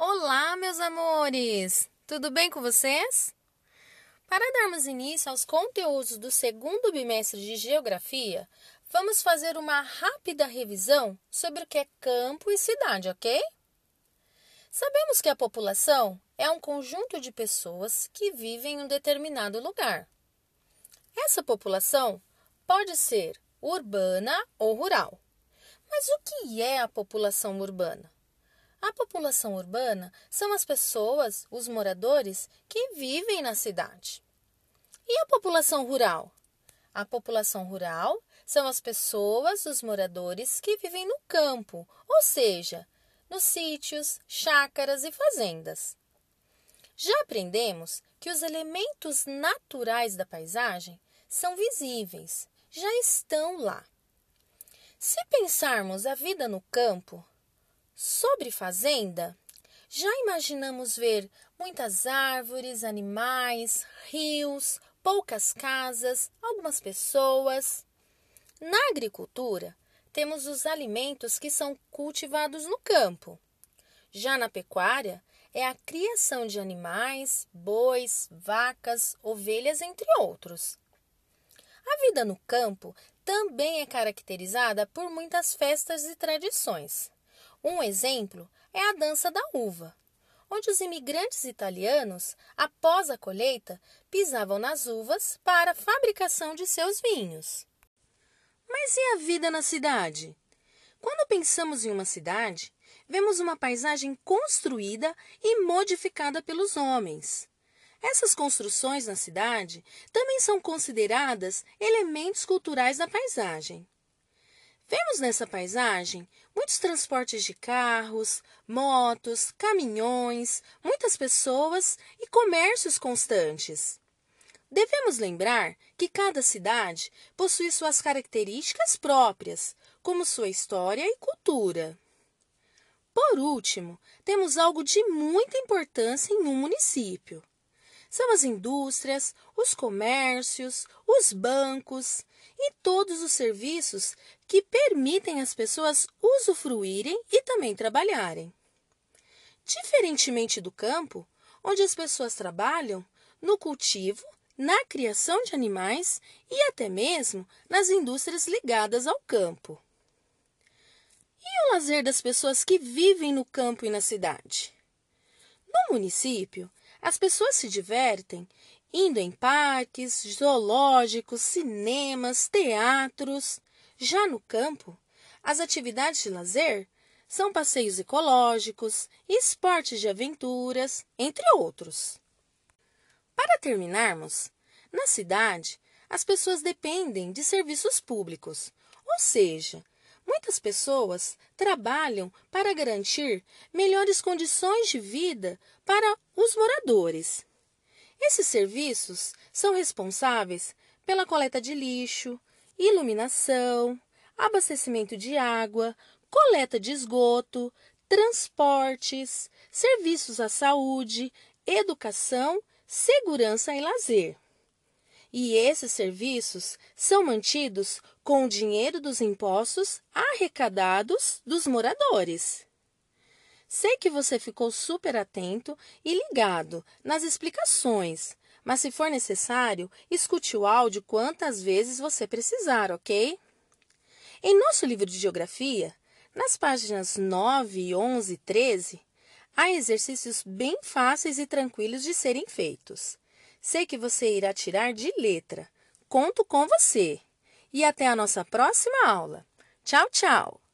Olá, meus amores! Tudo bem com vocês? Para darmos início aos conteúdos do segundo bimestre de Geografia, vamos fazer uma rápida revisão sobre o que é campo e cidade, ok? Sabemos que a população é um conjunto de pessoas que vivem em um determinado lugar. Essa população pode ser urbana ou rural. Mas o que é a população urbana? A população urbana são as pessoas, os moradores, que vivem na cidade. E a população rural? A população rural são as pessoas, os moradores que vivem no campo, ou seja, nos sítios, chácaras e fazendas. Já aprendemos que os elementos naturais da paisagem são visíveis, já estão lá. Se pensarmos a vida no campo, Sobre fazenda, já imaginamos ver muitas árvores, animais, rios, poucas casas, algumas pessoas. Na agricultura, temos os alimentos que são cultivados no campo. Já na pecuária, é a criação de animais, bois, vacas, ovelhas, entre outros. A vida no campo também é caracterizada por muitas festas e tradições. Um exemplo é a dança da uva, onde os imigrantes italianos, após a colheita, pisavam nas uvas para a fabricação de seus vinhos. Mas e a vida na cidade? Quando pensamos em uma cidade, vemos uma paisagem construída e modificada pelos homens. Essas construções na cidade também são consideradas elementos culturais da paisagem. Vemos nessa paisagem muitos transportes de carros, motos, caminhões, muitas pessoas e comércios constantes. Devemos lembrar que cada cidade possui suas características próprias, como sua história e cultura. Por último, temos algo de muita importância em um município. São as indústrias, os comércios, os bancos e todos os serviços que permitem às pessoas usufruírem e também trabalharem. Diferentemente do campo, onde as pessoas trabalham no cultivo, na criação de animais e até mesmo nas indústrias ligadas ao campo. E o lazer das pessoas que vivem no campo e na cidade? No município, as pessoas se divertem indo em parques, zoológicos, cinemas, teatros. Já no campo, as atividades de lazer são passeios ecológicos, esportes de aventuras, entre outros. Para terminarmos, na cidade, as pessoas dependem de serviços públicos, ou seja, muitas pessoas trabalham para garantir melhores condições de vida para os moradores. Esses serviços são responsáveis pela coleta de lixo, iluminação, abastecimento de água, coleta de esgoto, transportes, serviços à saúde, educação, segurança e lazer. E esses serviços são mantidos com o dinheiro dos impostos arrecadados dos moradores. Sei que você ficou super atento e ligado nas explicações, mas se for necessário, escute o áudio quantas vezes você precisar, ok? Em nosso livro de Geografia, nas páginas 9, 11 e 13, há exercícios bem fáceis e tranquilos de serem feitos. Sei que você irá tirar de letra. Conto com você. E até a nossa próxima aula. Tchau, tchau!